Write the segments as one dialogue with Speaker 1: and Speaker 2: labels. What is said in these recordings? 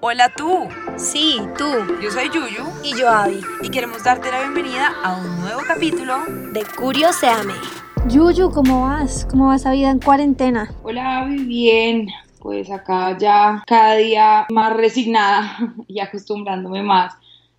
Speaker 1: Hola tú.
Speaker 2: Sí, tú.
Speaker 1: Yo soy Yuyu.
Speaker 2: Y yo Abby.
Speaker 1: Y queremos darte la bienvenida a un nuevo capítulo
Speaker 2: de Curioseame.
Speaker 3: Yuyu, ¿cómo vas? ¿Cómo va esa vida en cuarentena?
Speaker 4: Hola Abby, bien. Pues acá ya cada día más resignada y acostumbrándome más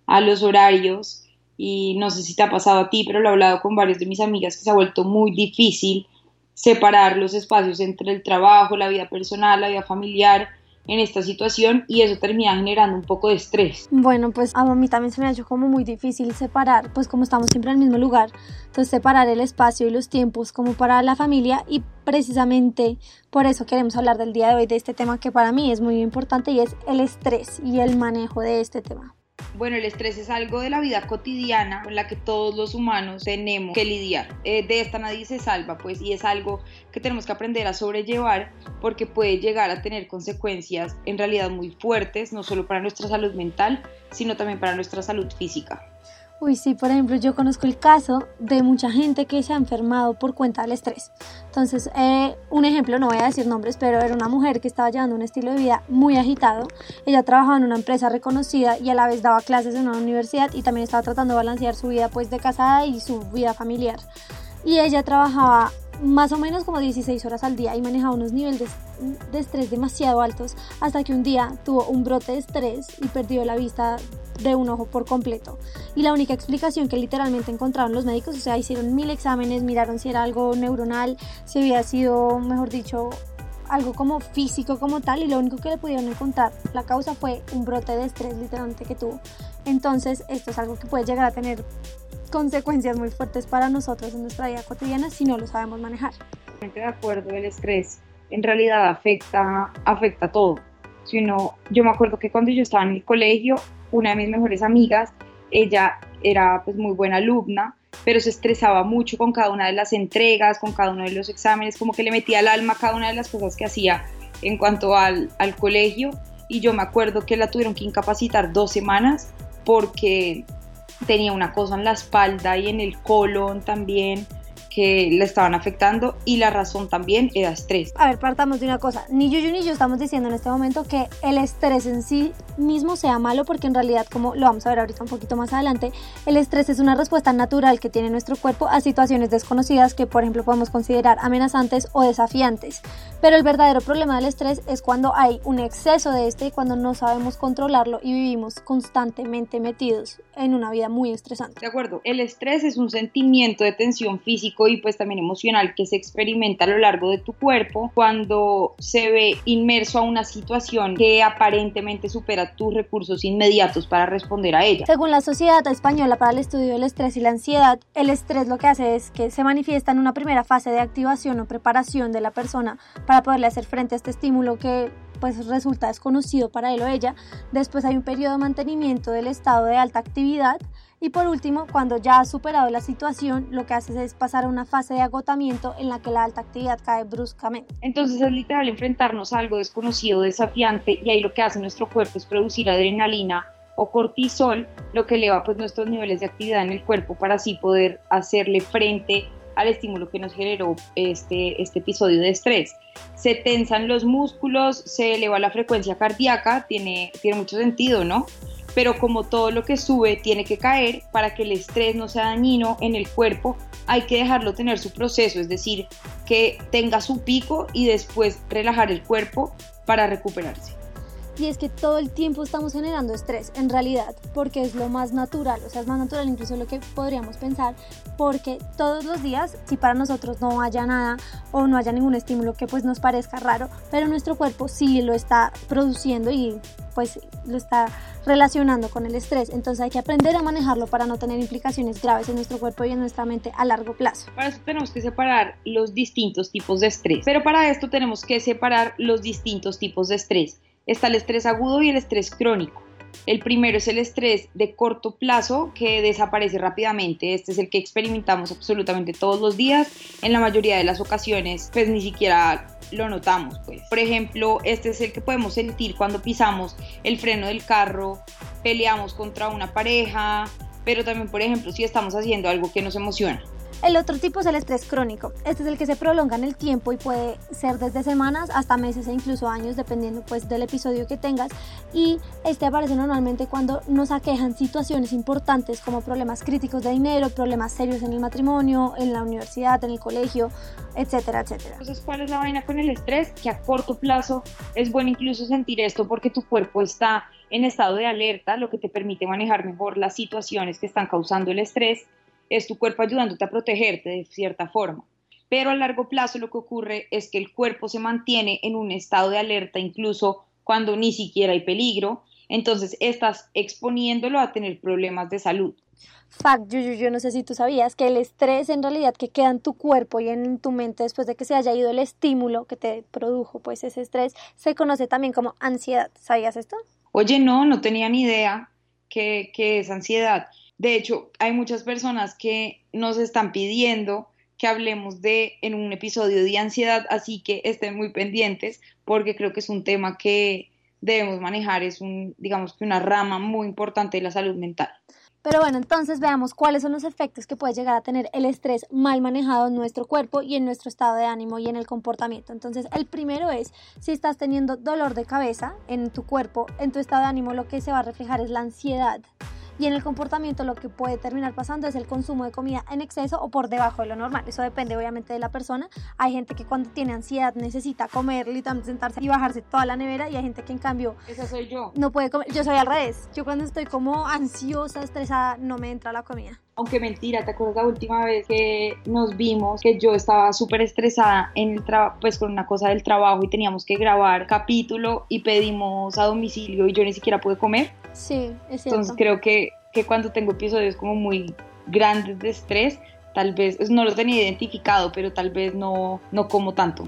Speaker 4: a los horarios. Y no sé si te ha pasado a ti, pero lo he hablado con varios de mis amigas que se ha vuelto muy difícil separar los espacios entre el trabajo, la vida personal, la vida familiar en esta situación y eso termina generando un poco de estrés.
Speaker 3: Bueno, pues a mí también se me ha hecho como muy difícil separar, pues como estamos siempre en el mismo lugar, entonces separar el espacio y los tiempos como para la familia y precisamente por eso queremos hablar del día de hoy de este tema que para mí es muy importante y es el estrés y el manejo de este tema.
Speaker 4: Bueno, el estrés es algo de la vida cotidiana con la que todos los humanos tenemos que lidiar. Eh, de esta nadie se salva, pues, y es algo que tenemos que aprender a sobrellevar porque puede llegar a tener consecuencias en realidad muy fuertes, no solo para nuestra salud mental, sino también para nuestra salud física.
Speaker 3: Uy, sí, por ejemplo, yo conozco el caso de mucha gente que se ha enfermado por cuenta del estrés. Entonces, eh, un ejemplo, no voy a decir nombres, pero era una mujer que estaba llevando un estilo de vida muy agitado. Ella trabajaba en una empresa reconocida y a la vez daba clases en una universidad y también estaba tratando de balancear su vida pues de casada y su vida familiar. Y ella trabajaba más o menos como 16 horas al día y manejaba unos niveles de, estrés demasiado altos hasta que un día tuvo un brote de estrés y perdió la vista de un ojo por completo. Y la única explicación que literalmente encontraron los médicos, o sea, hicieron mil exámenes, miraron si era algo neuronal, si había sido, mejor dicho, algo como físico como tal y lo único que le pudieron encontrar la causa fue un brote de estrés literalmente que tuvo. Entonces esto es algo que puede llegar a tener consecuencias muy fuertes para nosotros en nuestra vida cotidiana si no lo sabemos manejar.
Speaker 4: De acuerdo, el estrés en realidad afecta, afecta todo. Si yo me acuerdo que cuando yo estaba en el colegio, una de mis mejores amigas, ella era pues muy buena alumna, pero se estresaba mucho con cada una de las entregas, con cada uno de los exámenes, como que le metía al alma cada una de las cosas que hacía en cuanto al, al colegio. Y yo me acuerdo que la tuvieron que incapacitar dos semanas porque tenía una cosa en la espalda y en el colon también que le estaban afectando y la razón también era estrés.
Speaker 3: A ver, partamos de una cosa. Ni yo ni yo estamos diciendo en este momento que el estrés en sí mismo sea malo porque en realidad, como lo vamos a ver ahorita un poquito más adelante, el estrés es una respuesta natural que tiene nuestro cuerpo a situaciones desconocidas que, por ejemplo, podemos considerar amenazantes o desafiantes. Pero el verdadero problema del estrés es cuando hay un exceso de este y cuando no sabemos controlarlo y vivimos constantemente metidos en una vida muy estresante.
Speaker 4: De acuerdo, el estrés es un sentimiento de tensión físico y pues también emocional que se experimenta a lo largo de tu cuerpo cuando se ve inmerso a una situación que aparentemente supera tus recursos inmediatos para responder a ella.
Speaker 3: Según la Sociedad Española para el Estudio del Estrés y la Ansiedad, el estrés lo que hace es que se manifiesta en una primera fase de activación o preparación de la persona para poderle hacer frente a este estímulo que pues resulta desconocido para él o ella. Después hay un periodo de mantenimiento del estado de alta actividad y por último, cuando ya has superado la situación, lo que haces es pasar a una fase de agotamiento en la que la alta actividad cae bruscamente.
Speaker 4: Entonces es literal enfrentarnos a algo desconocido, desafiante, y ahí lo que hace nuestro cuerpo es producir adrenalina o cortisol, lo que eleva pues nuestros niveles de actividad en el cuerpo para así poder hacerle frente al estímulo que nos generó este, este episodio de estrés. Se tensan los músculos, se eleva la frecuencia cardíaca, tiene, tiene mucho sentido, ¿no? pero como todo lo que sube tiene que caer para que el estrés no sea dañino en el cuerpo, hay que dejarlo tener su proceso, es decir, que tenga su pico y después relajar el cuerpo para recuperarse.
Speaker 3: Y es que todo el tiempo estamos generando estrés, en realidad, porque es lo más natural, o sea, es más natural incluso lo que podríamos pensar, porque todos los días, si para nosotros no haya nada o no haya ningún estímulo que pues nos parezca raro, pero nuestro cuerpo sí lo está produciendo y pues lo está relacionando con el estrés. Entonces hay que aprender a manejarlo para no tener implicaciones graves en nuestro cuerpo y en nuestra mente a largo plazo.
Speaker 4: Para eso tenemos que separar los distintos tipos de estrés. Pero para esto tenemos que separar los distintos tipos de estrés. Está el estrés agudo y el estrés crónico. El primero es el estrés de corto plazo que desaparece rápidamente. Este es el que experimentamos absolutamente todos los días. En la mayoría de las ocasiones, pues ni siquiera lo notamos. Pues. Por ejemplo, este es el que podemos sentir cuando pisamos el freno del carro, peleamos contra una pareja, pero también, por ejemplo, si estamos haciendo algo que nos emociona.
Speaker 3: El otro tipo es el estrés crónico. Este es el que se prolonga en el tiempo y puede ser desde semanas hasta meses e incluso años, dependiendo pues del episodio que tengas. Y este aparece normalmente cuando nos aquejan situaciones importantes como problemas críticos de dinero, problemas serios en el matrimonio, en la universidad, en el colegio, etcétera, etcétera.
Speaker 4: Entonces, ¿cuál es la vaina con el estrés? Que a corto plazo es bueno incluso sentir esto porque tu cuerpo está en estado de alerta, lo que te permite manejar mejor las situaciones que están causando el estrés es tu cuerpo ayudándote a protegerte de cierta forma. Pero a largo plazo lo que ocurre es que el cuerpo se mantiene en un estado de alerta incluso cuando ni siquiera hay peligro, entonces estás exponiéndolo a tener problemas de salud.
Speaker 3: Fact, yo, yo, yo, no sé si tú sabías que el estrés en realidad que queda en tu cuerpo y en tu mente después de que se haya ido el estímulo que te produjo pues ese estrés se conoce también como ansiedad. ¿Sabías esto?
Speaker 4: Oye, no, no tenía ni idea que, que es ansiedad. De hecho, hay muchas personas que nos están pidiendo que hablemos de en un episodio de ansiedad, así que estén muy pendientes porque creo que es un tema que debemos manejar, es un, digamos que una rama muy importante de la salud mental.
Speaker 3: Pero bueno, entonces veamos cuáles son los efectos que puede llegar a tener el estrés mal manejado en nuestro cuerpo y en nuestro estado de ánimo y en el comportamiento. Entonces, el primero es si estás teniendo dolor de cabeza en tu cuerpo, en tu estado de ánimo lo que se va a reflejar es la ansiedad. Y en el comportamiento lo que puede terminar pasando es el consumo de comida en exceso o por debajo de lo normal. Eso depende obviamente de la persona. Hay gente que cuando tiene ansiedad necesita comer, literalmente sentarse y bajarse toda la nevera y hay gente que en cambio...
Speaker 4: Esa soy yo.
Speaker 3: No puede comer. Yo soy al revés. Yo cuando estoy como ansiosa, estresada, no me entra la comida.
Speaker 4: Aunque mentira, ¿te acuerdas la última vez que nos vimos que yo estaba súper estresada en el pues con una cosa del trabajo y teníamos que grabar capítulo y pedimos a domicilio y yo ni siquiera pude comer?
Speaker 3: Sí, es cierto.
Speaker 4: Entonces creo que, que cuando tengo episodios como muy grandes de estrés, tal vez, pues, no lo tenía identificado, pero tal vez no, no como tanto.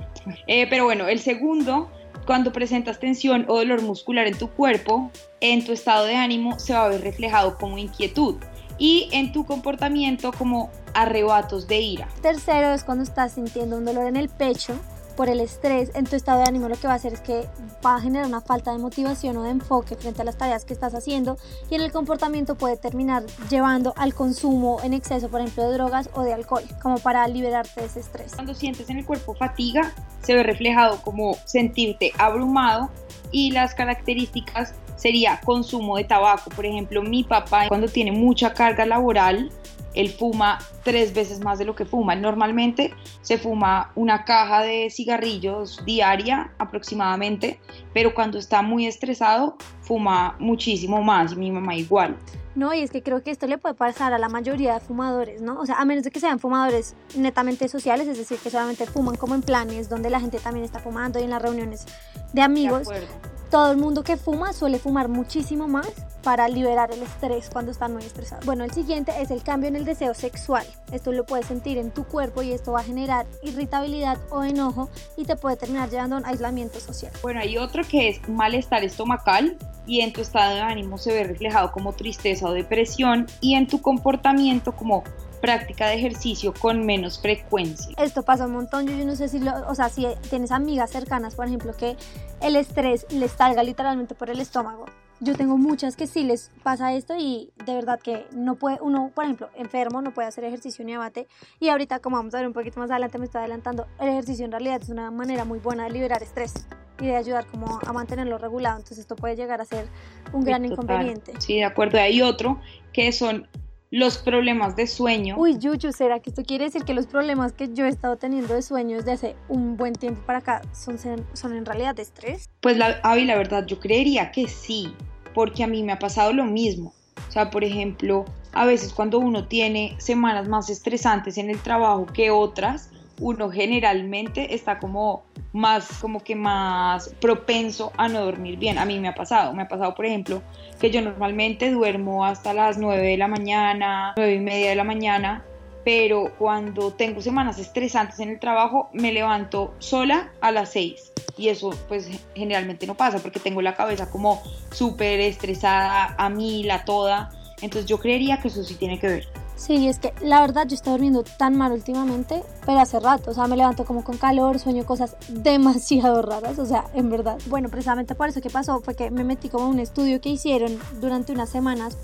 Speaker 4: Eh, pero bueno, el segundo, cuando presentas tensión o dolor muscular en tu cuerpo, en tu estado de ánimo se va a ver reflejado como inquietud y en tu comportamiento como arrebatos de ira.
Speaker 3: Tercero es cuando estás sintiendo un dolor en el pecho por el estrés en tu estado de ánimo lo que va a hacer es que va a generar una falta de motivación o de enfoque frente a las tareas que estás haciendo y en el comportamiento puede terminar llevando al consumo en exceso, por ejemplo, de drogas o de alcohol, como para liberarte de ese estrés.
Speaker 4: Cuando sientes en el cuerpo fatiga, se ve reflejado como sentirte abrumado y las características sería consumo de tabaco. Por ejemplo, mi papá cuando tiene mucha carga laboral, él fuma tres veces más de lo que fuma. Normalmente se fuma una caja de cigarrillos diaria aproximadamente, pero cuando está muy estresado fuma muchísimo más y mi mamá igual.
Speaker 3: No, y es que creo que esto le puede pasar a la mayoría de fumadores, ¿no? O sea, a menos de que sean fumadores netamente sociales, es decir, que solamente fuman como en planes donde la gente también está fumando y en las reuniones de amigos.
Speaker 4: De
Speaker 3: todo el mundo que fuma suele fumar muchísimo más para liberar el estrés cuando están muy estresados. Bueno, el siguiente es el cambio en el deseo sexual. Esto lo puedes sentir en tu cuerpo y esto va a generar irritabilidad o enojo y te puede terminar llevando a un aislamiento social.
Speaker 4: Bueno, hay otro que es malestar estomacal y en tu estado de ánimo se ve reflejado como tristeza o depresión y en tu comportamiento como práctica de ejercicio con menos frecuencia.
Speaker 3: Esto pasa un montón, yo, yo no sé si, lo, o sea, si tienes amigas cercanas, por ejemplo, que el estrés les salga literalmente por el estómago. Yo tengo muchas que sí les pasa esto y de verdad que no puede, uno, por ejemplo, enfermo, no puede hacer ejercicio ni abate. Y ahorita, como vamos a ver un poquito más adelante, me estoy adelantando, el ejercicio en realidad es una manera muy buena de liberar estrés y de ayudar como a mantenerlo regulado. Entonces esto puede llegar a ser un gran
Speaker 4: Total.
Speaker 3: inconveniente.
Speaker 4: Sí, de acuerdo. Hay otro que son los problemas de sueño.
Speaker 3: Uy, Yuyu, ¿será que esto quiere decir que los problemas que yo he estado teniendo de sueño desde hace un buen tiempo para acá son, son en realidad de estrés?
Speaker 4: Pues la, Avi, la verdad, yo creería que sí, porque a mí me ha pasado lo mismo. O sea, por ejemplo, a veces cuando uno tiene semanas más estresantes en el trabajo que otras, uno generalmente está como más, como que más propenso a no dormir bien. A mí me ha pasado, me ha pasado, por ejemplo, que yo normalmente duermo hasta las 9 de la mañana, 9 y media de la mañana, pero cuando tengo semanas estresantes en el trabajo, me levanto sola a las 6. Y eso pues generalmente no pasa porque tengo la cabeza como súper estresada, a mí, la toda. Entonces yo creería que eso sí tiene que ver.
Speaker 3: Sí, es que la verdad yo estoy durmiendo tan mal últimamente, pero hace rato, o sea, me levanto como con calor, sueño cosas demasiado raras, o sea, en verdad. Bueno, precisamente por eso que pasó fue que me metí como un estudio que hicieron durante unas semanas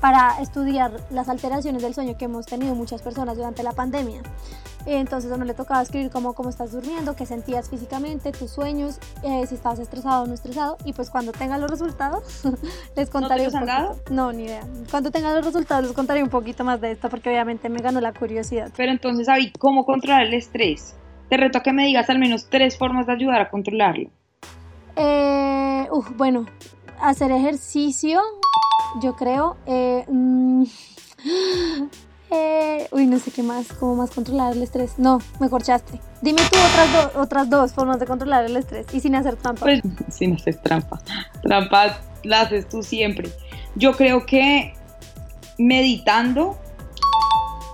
Speaker 3: para estudiar las alteraciones del sueño que hemos tenido muchas personas durante la pandemia. Entonces a uno le tocaba escribir cómo, cómo estás durmiendo, qué sentías físicamente, tus sueños, eh, si estabas estresado o no estresado. Y pues cuando tenga los resultados, les contaré
Speaker 4: ¿No te
Speaker 3: un
Speaker 4: han
Speaker 3: poquito. No, ni idea. Cuando tenga los resultados, les contaré un poquito más de esto porque obviamente me ganó la curiosidad.
Speaker 4: Pero entonces, Avi, ¿cómo controlar el estrés? Te reto a que me digas al menos tres formas de ayudar a controlarlo.
Speaker 3: Eh, uf, bueno, hacer ejercicio, yo creo. eh, mm, eh, uy, no sé qué más, cómo más controlar el estrés. No, me corchaste. Dime tú otras, do- otras dos formas de controlar el estrés y sin hacer trampa.
Speaker 4: Pues sin hacer trampa. Trampa la haces tú siempre. Yo creo que meditando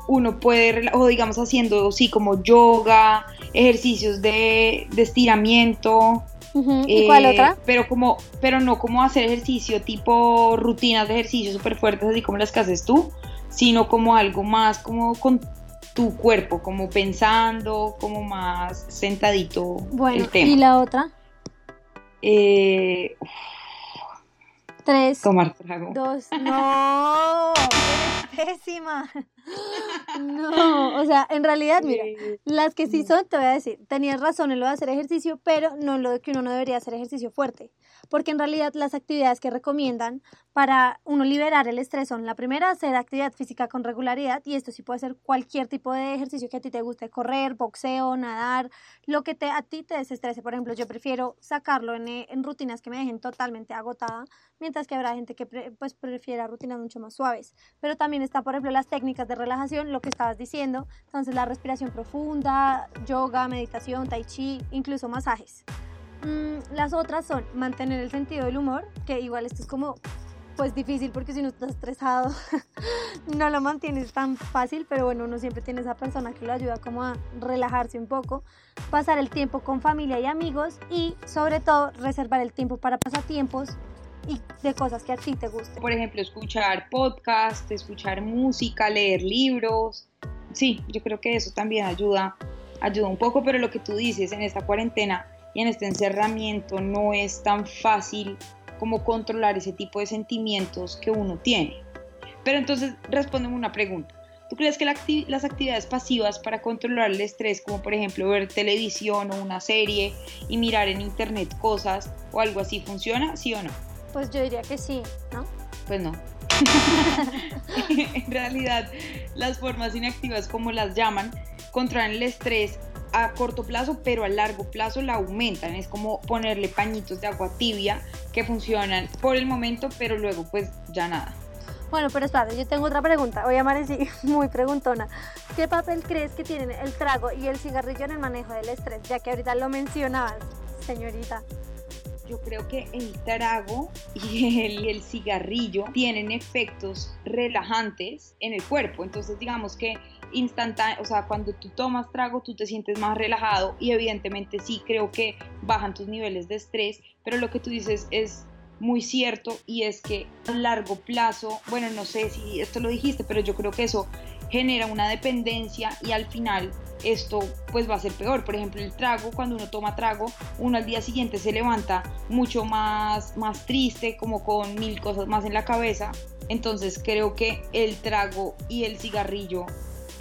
Speaker 4: uno puede, o digamos haciendo, sí, como yoga, ejercicios de estiramiento.
Speaker 3: ¿Y cuál
Speaker 4: eh,
Speaker 3: otra?
Speaker 4: Pero como, pero no como hacer ejercicio tipo rutinas de ejercicio súper fuertes, así como las que haces tú, sino como algo más como con tu cuerpo, como pensando, como más sentadito
Speaker 3: Bueno,
Speaker 4: el tema.
Speaker 3: ¿y la otra?
Speaker 4: Eh,
Speaker 3: Tres,
Speaker 4: tomar trago.
Speaker 3: dos, no, eres pésima. No, o sea, en realidad, mira, Las que sí son, te voy a decir, tenías razón en lo de hacer ejercicio, pero no en lo de que uno no debería hacer ejercicio fuerte. Porque en realidad las actividades que recomiendan para uno liberar el estrés son la primera, hacer actividad física con regularidad, y esto sí puede ser cualquier tipo de ejercicio que a ti te guste, correr, boxeo, nadar, lo que te, a ti te desestrese. Por ejemplo, yo prefiero sacarlo en, eh, en rutinas que me dejen totalmente agotada, mientras que habrá gente que pre- pues, prefiera rutinas mucho más suaves. Pero también está, por ejemplo, las técnicas relajación, lo que estabas diciendo, entonces la respiración profunda, yoga, meditación, tai chi, incluso masajes. Mm, las otras son mantener el sentido del humor, que igual esto es como pues difícil porque si uno está estresado no lo mantienes tan fácil, pero bueno, uno siempre tiene esa persona que lo ayuda como a relajarse un poco, pasar el tiempo con familia y amigos y sobre todo reservar el tiempo para pasatiempos y de cosas que a ti te gusten.
Speaker 4: Por ejemplo, escuchar podcast, escuchar música, leer libros. Sí, yo creo que eso también ayuda, ayuda un poco, pero lo que tú dices en esta cuarentena y en este encerramiento no es tan fácil como controlar ese tipo de sentimientos que uno tiene. Pero entonces, respóndeme una pregunta. ¿Tú crees que las actividades pasivas para controlar el estrés, como por ejemplo ver televisión o una serie y mirar en internet cosas o algo así, funciona? ¿Sí o no?
Speaker 3: Pues yo diría que sí, ¿no?
Speaker 4: Pues no. en realidad, las formas inactivas, como las llaman, controlan el estrés a corto plazo, pero a largo plazo la aumentan. Es como ponerle pañitos de agua tibia que funcionan por el momento, pero luego pues ya nada.
Speaker 3: Bueno, pero espérate, yo tengo otra pregunta. Hoy amanecí muy preguntona. ¿Qué papel crees que tienen el trago y el cigarrillo en el manejo del estrés? Ya que ahorita lo mencionabas, señorita.
Speaker 4: Yo creo que el trago y el, cigarrillo tienen efectos relajantes en el cuerpo. Entonces, digamos que instantáneo, o sea, cuando tú tomas trago, tú te sientes más relajado y evidentemente sí creo que bajan tus niveles de estrés, pero lo que tú dices es muy cierto y es que a largo plazo, bueno, no sé si esto lo dijiste, pero yo creo que eso genera una dependencia y al final esto pues va a ser peor. Por ejemplo, el trago, cuando uno toma trago, uno al día siguiente se levanta mucho más, más triste, como con mil cosas más en la cabeza. Entonces creo que el trago y el cigarrillo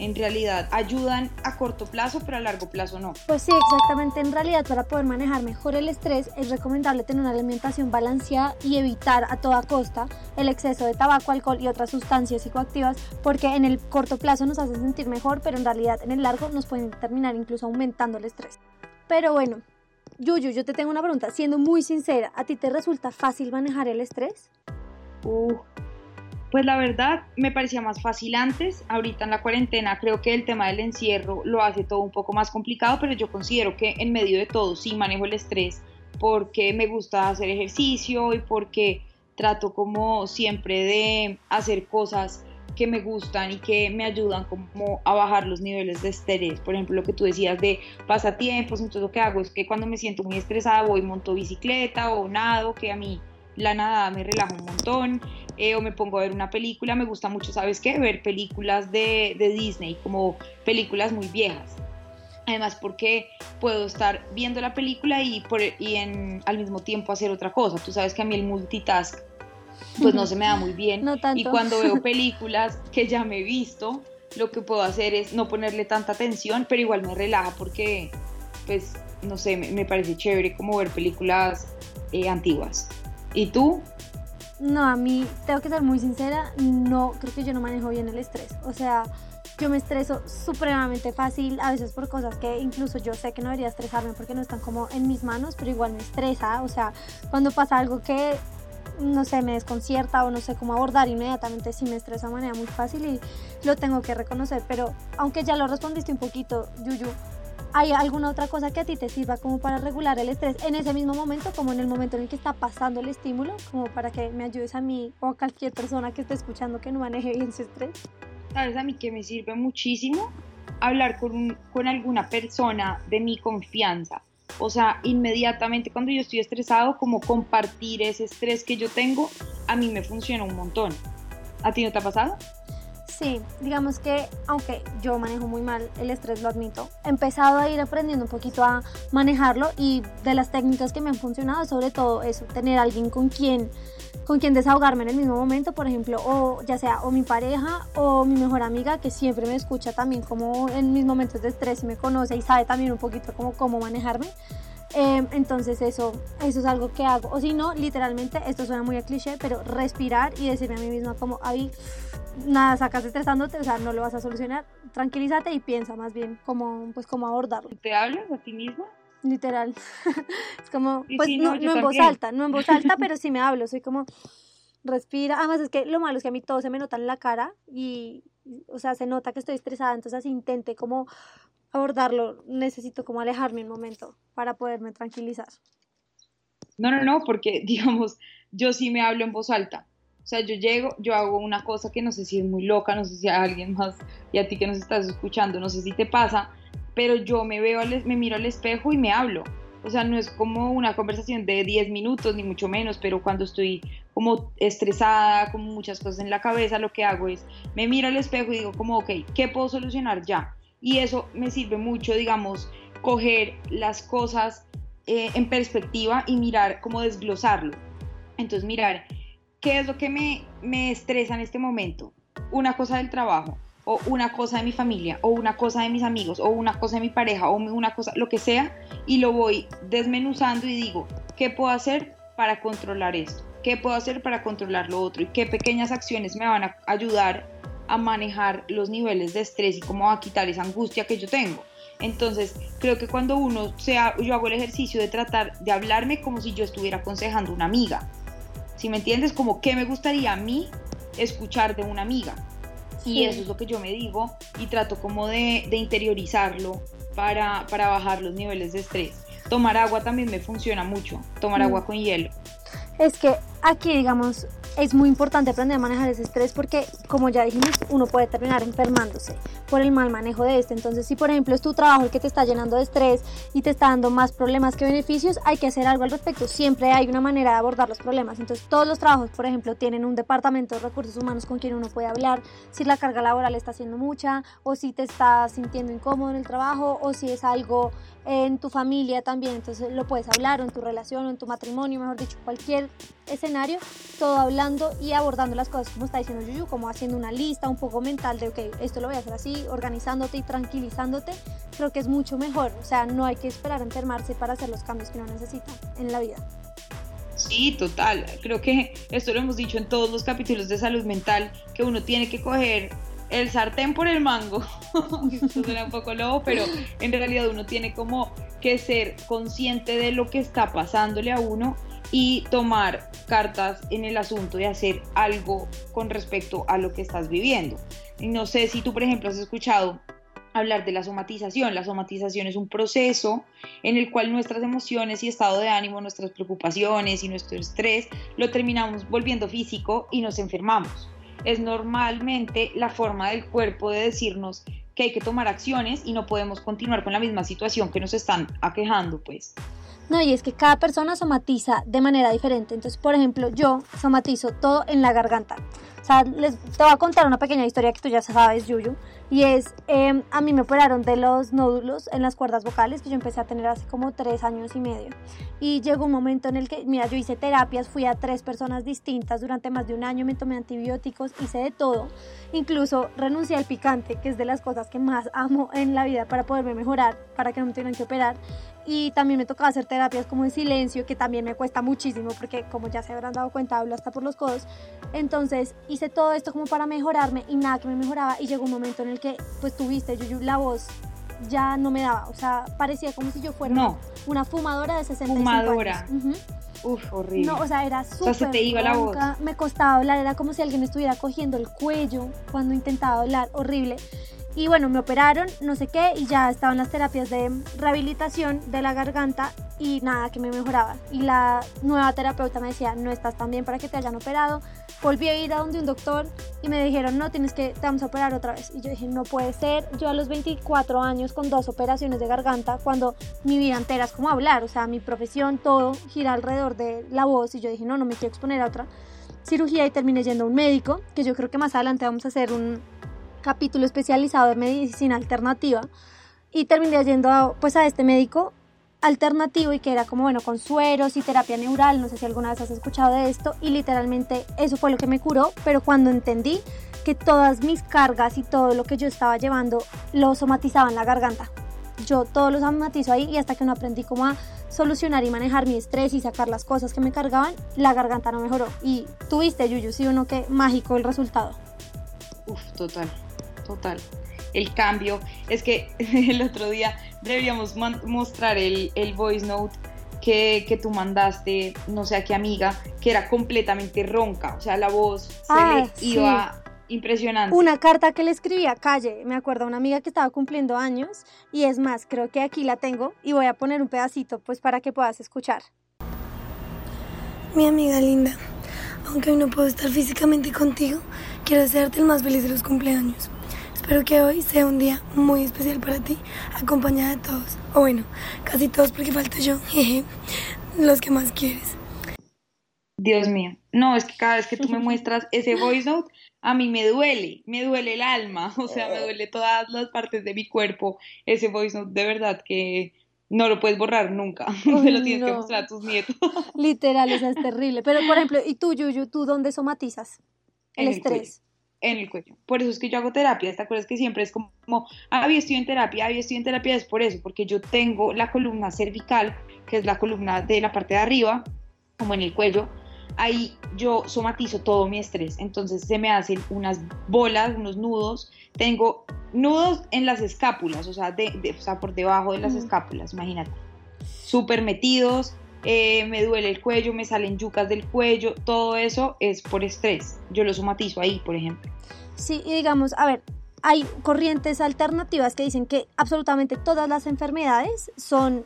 Speaker 4: en realidad ayudan a corto plazo, pero a largo plazo no.
Speaker 3: Pues sí, exactamente. En realidad, para poder manejar mejor el estrés, es recomendable tener una alimentación balanceada y evitar a toda costa el exceso de tabaco, alcohol y otras sustancias psicoactivas, porque en el corto plazo nos hacen sentir mejor, pero en realidad en el largo nos pueden terminar incluso aumentando el estrés. Pero bueno, Yuyu, yo te tengo una pregunta. Siendo muy sincera, ¿a ti te resulta fácil manejar el estrés?
Speaker 4: Uh, pues la verdad me parecía más fácil antes, ahorita en la cuarentena creo que el tema del encierro lo hace todo un poco más complicado, pero yo considero que en medio de todo sí manejo el estrés porque me gusta hacer ejercicio y porque trato como siempre de hacer cosas que me gustan y que me ayudan como a bajar los niveles de estrés. Por ejemplo, lo que tú decías de pasatiempos, entonces lo que hago es que cuando me siento muy estresada voy monto bicicleta o nado, que a mí la nada me relaja un montón, eh, o me pongo a ver una película, me gusta mucho, ¿sabes qué? Ver películas de, de Disney, como películas muy viejas. Además porque puedo estar viendo la película y, por, y en, al mismo tiempo hacer otra cosa. Tú sabes que a mí el multitask pues no se me da muy bien.
Speaker 3: No tanto.
Speaker 4: Y cuando veo películas que ya me he visto, lo que puedo hacer es no ponerle tanta atención, pero igual me relaja porque, pues, no sé, me, me parece chévere como ver películas eh, antiguas. ¿Y tú?
Speaker 3: No, a mí, tengo que ser muy sincera, no, creo que yo no manejo bien el estrés. O sea, yo me estreso supremamente fácil, a veces por cosas que incluso yo sé que no debería estresarme porque no están como en mis manos, pero igual me estresa. O sea, cuando pasa algo que, no sé, me desconcierta o no sé cómo abordar inmediatamente, sí me estresa de manera muy fácil y lo tengo que reconocer. Pero aunque ya lo respondiste un poquito, Yuyu, ¿Hay alguna otra cosa que a ti te sirva como para regular el estrés en ese mismo momento, como en el momento en el que está pasando el estímulo, como para que me ayudes a mí o a cualquier persona que esté escuchando que no maneje bien su estrés?
Speaker 4: ¿Sabes a mí que me sirve muchísimo? Hablar con, con alguna persona de mi confianza. O sea, inmediatamente cuando yo estoy estresado, como compartir ese estrés que yo tengo, a mí me funciona un montón. ¿A ti no te ha pasado?
Speaker 3: Sí, digamos que aunque yo manejo muy mal el estrés, lo admito, he empezado a ir aprendiendo un poquito a manejarlo y de las técnicas que me han funcionado, sobre todo eso, tener alguien con quien con quien desahogarme en el mismo momento, por ejemplo, o ya sea o mi pareja o mi mejor amiga que siempre me escucha también como en mis momentos de estrés y me conoce y sabe también un poquito como cómo manejarme. Eh, entonces eso, eso es algo que hago. O si no, literalmente, esto suena muy a cliché, pero respirar y decirme a mí misma como, Avi, nada, sacas estresándote, o sea, no lo vas a solucionar. Tranquilízate y piensa más bien cómo, pues, cómo abordarlo.
Speaker 4: ¿Te hablas a ti misma?
Speaker 3: Literal. es como, pues no,
Speaker 4: no,
Speaker 3: en voz alta, no en voz alta, pero sí me hablo, soy como, respira. Además es que lo malo es que a mí todo se me nota en la cara y, o sea, se nota que estoy estresada, entonces intente como abordarlo, necesito como alejarme un momento para poderme tranquilizar.
Speaker 4: No, no, no, porque digamos, yo sí me hablo en voz alta. O sea, yo llego, yo hago una cosa que no sé si es muy loca, no sé si a alguien más y a ti que nos estás escuchando, no sé si te pasa, pero yo me veo, me miro al espejo y me hablo. O sea, no es como una conversación de 10 minutos, ni mucho menos, pero cuando estoy como estresada, con muchas cosas en la cabeza, lo que hago es, me miro al espejo y digo como, ok, ¿qué puedo solucionar ya? Y eso me sirve mucho, digamos, coger las cosas eh, en perspectiva y mirar, cómo desglosarlo. Entonces, mirar, ¿qué es lo que me, me estresa en este momento? Una cosa del trabajo, o una cosa de mi familia, o una cosa de mis amigos, o una cosa de mi pareja, o una cosa, lo que sea, y lo voy desmenuzando y digo, ¿qué puedo hacer para controlar esto? ¿Qué puedo hacer para controlar lo otro? ¿Y qué pequeñas acciones me van a ayudar a manejar los niveles de estrés y cómo a quitar esa angustia que yo tengo? Entonces, creo que cuando uno sea, yo hago el ejercicio de tratar de hablarme como si yo estuviera aconsejando a una amiga. Si me entiendes, como qué me gustaría a mí escuchar de una amiga.
Speaker 3: Sí.
Speaker 4: Y eso es lo que yo me digo y trato como de, de interiorizarlo para, para bajar los niveles de estrés. Tomar agua también me funciona mucho, tomar
Speaker 3: Mm.
Speaker 4: agua con hielo.
Speaker 3: Es que aquí, digamos, es muy importante aprender a manejar ese estrés porque, como ya dijimos, uno puede terminar enfermándose por el mal manejo de este. Entonces, si por ejemplo es tu trabajo el que te está llenando de estrés y te está dando más problemas que beneficios, hay que hacer algo al respecto. Siempre hay una manera de abordar los problemas. Entonces, todos los trabajos, por ejemplo, tienen un departamento de recursos humanos con quien uno puede hablar si la carga laboral está siendo mucha o si te estás sintiendo incómodo en el trabajo o si es algo en tu familia también, entonces lo puedes hablar o en tu relación o en tu matrimonio, mejor dicho, cualquier escenario, todo hablando y abordando las cosas como está diciendo Yuyu, como haciendo una lista un poco mental de, ok, esto lo voy a hacer así, organizándote y tranquilizándote, creo que es mucho mejor, o sea, no hay que esperar a enfermarse para hacer los cambios que uno necesita en la vida.
Speaker 4: Sí, total. Creo que esto lo hemos dicho en todos los capítulos de salud mental, que uno tiene que coger el sartén por el mango. Esto suena un poco lobo, pero en realidad uno tiene como que ser consciente de lo que está pasándole a uno y tomar cartas en el asunto y hacer algo con respecto a lo que estás viviendo. No sé si tú, por ejemplo, has escuchado hablar de la somatización. La somatización es un proceso en el cual nuestras emociones y estado de ánimo, nuestras preocupaciones y nuestro estrés lo terminamos volviendo físico y nos enfermamos. Es normalmente la forma del cuerpo de decirnos que hay que tomar acciones y no podemos continuar con la misma situación que nos están aquejando, pues.
Speaker 3: No, y es que cada persona somatiza de manera diferente. Entonces, por ejemplo, yo somatizo todo en la garganta. O sea, les, te voy a contar una pequeña historia que tú ya sabes, Yuyu. Y es, em, a mí me operaron de los nódulos en las cuerdas vocales que yo empecé a tener hace como tres años y medio. Y llegó un momento en el que, mira, yo hice terapias, fui a tres personas distintas durante más de un año, me tomé antibióticos, hice de todo. Incluso renuncié al picante, que es de las cosas que más amo en la vida para poderme mejorar, para que no me tengan que operar y también me tocaba hacer terapias como en silencio, que también me cuesta muchísimo porque como ya se habrán dado cuenta hablo hasta por los codos. Entonces hice todo esto como para mejorarme y nada que me mejoraba y llegó un momento en el que pues tuviste, yo, la voz ya no me daba, o sea, parecía como si yo fuera una fumadora de 65
Speaker 4: fumadora.
Speaker 3: años.
Speaker 4: Uf, horrible.
Speaker 3: No, o sea, era súper
Speaker 4: o sea, se te iba la voz.
Speaker 3: Me costaba hablar, era como si alguien me estuviera cogiendo el cuello cuando intentaba hablar, horrible. Y bueno, me operaron, no sé qué, y ya estaban las terapias de rehabilitación de la garganta y nada, que me mejoraba. Y la nueva terapeuta me decía, no estás tan bien para que te hayan operado. Volví a ir a donde un doctor y me dijeron, no, tienes que, te vamos a operar otra vez. Y yo dije, no puede ser. Yo a los 24 años con dos operaciones de garganta, cuando mi vida entera es como hablar, o sea, mi profesión, todo gira alrededor de la voz. Y yo dije, no, no me quiero exponer a otra cirugía y terminé yendo a un médico, que yo creo que más adelante vamos a hacer un, capítulo especializado de medicina alternativa y terminé yendo a, pues a este médico alternativo y que era como bueno con sueros y terapia neural, no sé si alguna vez has escuchado de esto y literalmente eso fue lo que me curó, pero cuando entendí que todas mis cargas y todo lo que yo estaba llevando lo somatizaba en la garganta. Yo todo lo somatizo ahí y hasta que no aprendí cómo a solucionar y manejar mi estrés y sacar las cosas que me cargaban, la garganta no mejoró. Y tuviste, Yuyu, sí uno que mágico el resultado.
Speaker 4: Uf, total total. El cambio es que el otro día deberíamos mostrar el, el voice note que, que, tú mandaste, no sé a qué amiga, que era completamente ronca, o sea, la voz se
Speaker 3: ah,
Speaker 4: iba impresionante.
Speaker 3: Una carta que le escribí a Calle, me acuerdo a una amiga que estaba cumpliendo años y es más, creo que aquí la tengo y voy a poner un pedacito pues para que puedas escuchar.
Speaker 5: Mi amiga linda, aunque hoy no puedo estar físicamente contigo, quiero desearte el más feliz de los cumpleaños. Espero que hoy sea un día muy especial para ti, acompañada de todos. O bueno, casi todos porque falta yo, los que más quieres.
Speaker 4: Dios mío, no, es que cada vez que tú me muestras ese voice note, a mí me duele, me duele el alma, o sea, me duele todas las partes de mi cuerpo. Ese voice note, de verdad que no lo puedes borrar nunca, se lo tienes que mostrar a tus nietos.
Speaker 3: Literal, eso es terrible. Pero, por ejemplo, ¿y tú, Yuyu, tú dónde somatizas el estrés?
Speaker 4: En el cuello. Por eso es que yo hago terapia. ¿Te acuerdas que siempre es como, ah, estoy en terapia, ah, estoy en terapia? Es por eso, porque yo tengo la columna cervical, que es la columna de la parte de arriba, como en el cuello. Ahí yo somatizo todo mi estrés. Entonces se me hacen unas bolas, unos nudos. Tengo nudos en las escápulas, o sea, de, o sea por debajo de las escápulas, imagínate. Súper metidos, eh, me duele el cuello, me salen yucas del cuello, todo eso es por estrés. Yo lo somatizo ahí, por ejemplo.
Speaker 3: Sí, y digamos, a ver, hay corrientes alternativas que dicen que absolutamente todas las enfermedades son,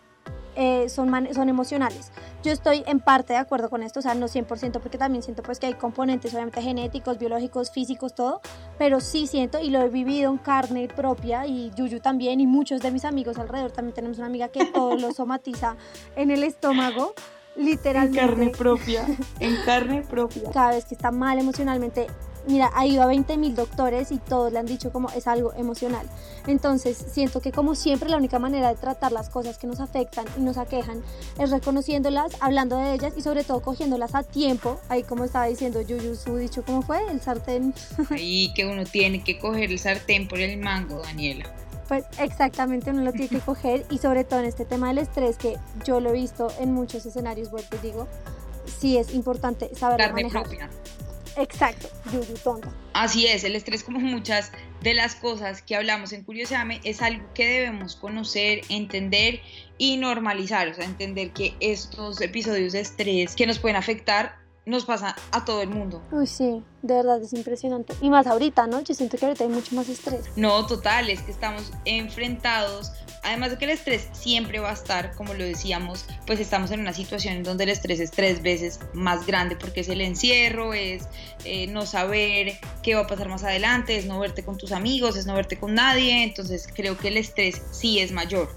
Speaker 3: eh, son, son emocionales. Yo estoy en parte de acuerdo con esto, o sea, no 100% porque también siento pues que hay componentes obviamente genéticos, biológicos, físicos, todo, pero sí siento y lo he vivido en carne propia y Yuyu también y muchos de mis amigos alrededor, también tenemos una amiga que todo lo somatiza en el estómago literalmente.
Speaker 4: En carne propia, en carne propia.
Speaker 3: Cada vez que está mal emocionalmente, mira, ha ido a 20 mil doctores y todos le han dicho como es algo emocional. Entonces, siento que como siempre la única manera de tratar las cosas que nos afectan y nos aquejan es reconociéndolas, hablando de ellas y sobre todo cogiéndolas a tiempo. Ahí como estaba diciendo Yuyu, su dicho, ¿cómo fue? El sartén.
Speaker 4: Ahí que uno tiene que coger el sartén por el mango, Daniela.
Speaker 3: Pues exactamente, uno lo tiene que coger y sobre todo en este tema del estrés que yo lo he visto en muchos escenarios, vuelvo digo, sí es importante saber manejar. Exacto, Yuyu, tonta.
Speaker 4: Así es, el estrés como muchas de las cosas que hablamos en Curioseame es algo que debemos conocer, entender y normalizar, o sea, entender que estos episodios de estrés que nos pueden afectar nos pasa a todo el mundo.
Speaker 3: Uy, sí, de verdad es impresionante. Y más ahorita, ¿no? Yo siento que ahorita hay mucho más estrés.
Speaker 4: No, total, es que estamos enfrentados. Además de que el estrés siempre va a estar, como lo decíamos, pues estamos en una situación en donde el estrés es tres veces más grande porque es el encierro, es eh, no saber qué va a pasar más adelante, es no verte con tus amigos, es no verte con nadie. Entonces creo que el estrés sí es mayor.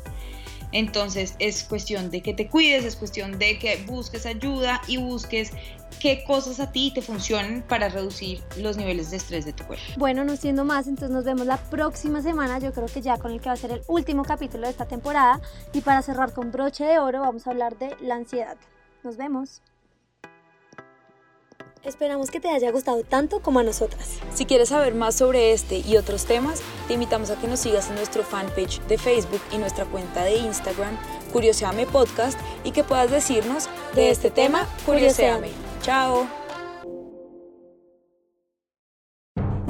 Speaker 4: Entonces es cuestión de que te cuides, es cuestión de que busques ayuda y busques qué cosas a ti te funcionan para reducir los niveles de estrés de tu cuerpo.
Speaker 3: Bueno, no siendo más, entonces nos vemos la próxima semana, yo creo que ya con el que va a ser el último capítulo de esta temporada. Y para cerrar con broche de oro, vamos a hablar de la ansiedad. Nos vemos. Esperamos que te haya gustado tanto como a nosotras.
Speaker 4: Si quieres saber más sobre este y otros temas, te invitamos a que nos sigas en nuestro fanpage de Facebook y nuestra cuenta de Instagram, Curioseame Podcast, y que puedas decirnos de este tema, Curioseame. Chao.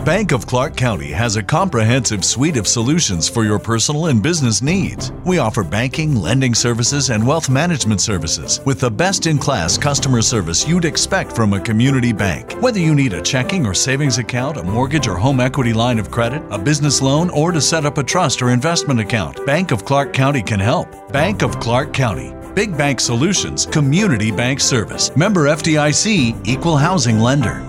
Speaker 6: Bank of Clark County has a comprehensive suite of solutions for your personal and business needs. We offer banking, lending services, and wealth management services with the best in class customer service you'd expect from a community bank. Whether you need a checking or savings account, a mortgage or home equity line of credit, a business loan, or to set up a trust or investment account, Bank of Clark County can help. Bank of Clark County. Big Bank Solutions, Community Bank Service. Member FDIC, Equal Housing Lender.